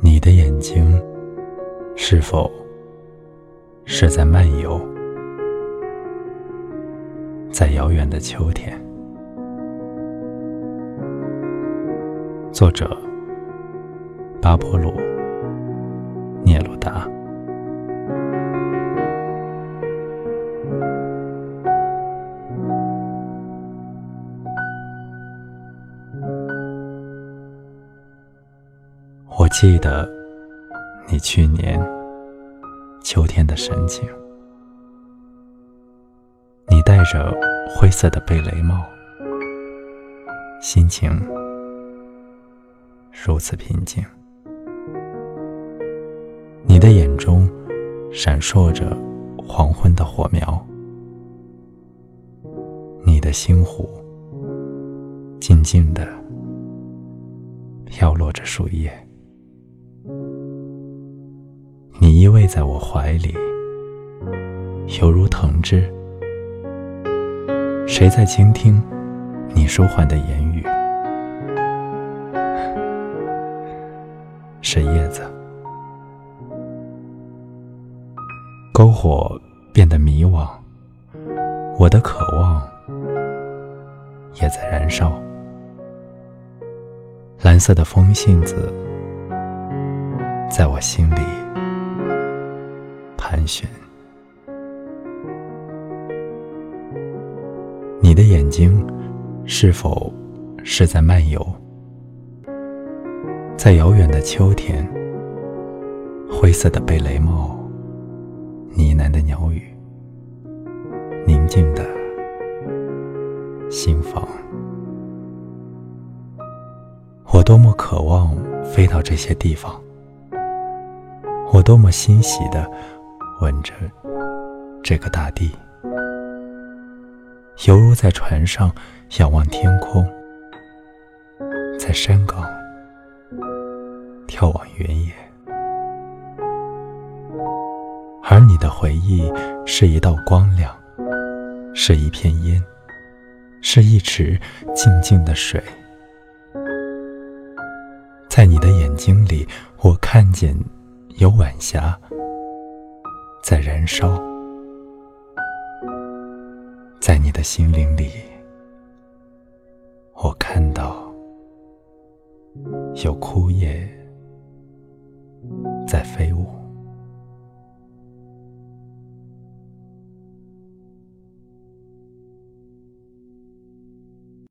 你的眼睛是否是在漫游？在遥远的秋天？作者巴波鲁聂鲁达。记得你去年秋天的神情，你戴着灰色的贝雷帽，心情如此平静。你的眼中闪烁着黄昏的火苗，你的星湖静静的飘落着树叶。依偎在我怀里，犹如藤枝。谁在倾听你舒缓的言语？是叶子。篝火变得迷惘，我的渴望也在燃烧。蓝色的风信子在我心里。盘旋，你的眼睛是否是在漫游？在遥远的秋天，灰色的贝雷帽，呢喃的鸟语，宁静的心房。我多么渴望飞到这些地方，我多么欣喜的。吻着这个大地，犹如在船上仰望天空，在山岗眺望原野。而你的回忆是一道光亮，是一片烟，是一池静静的水。在你的眼睛里，我看见有晚霞。在燃烧，在你的心灵里，我看到有枯叶在飞舞。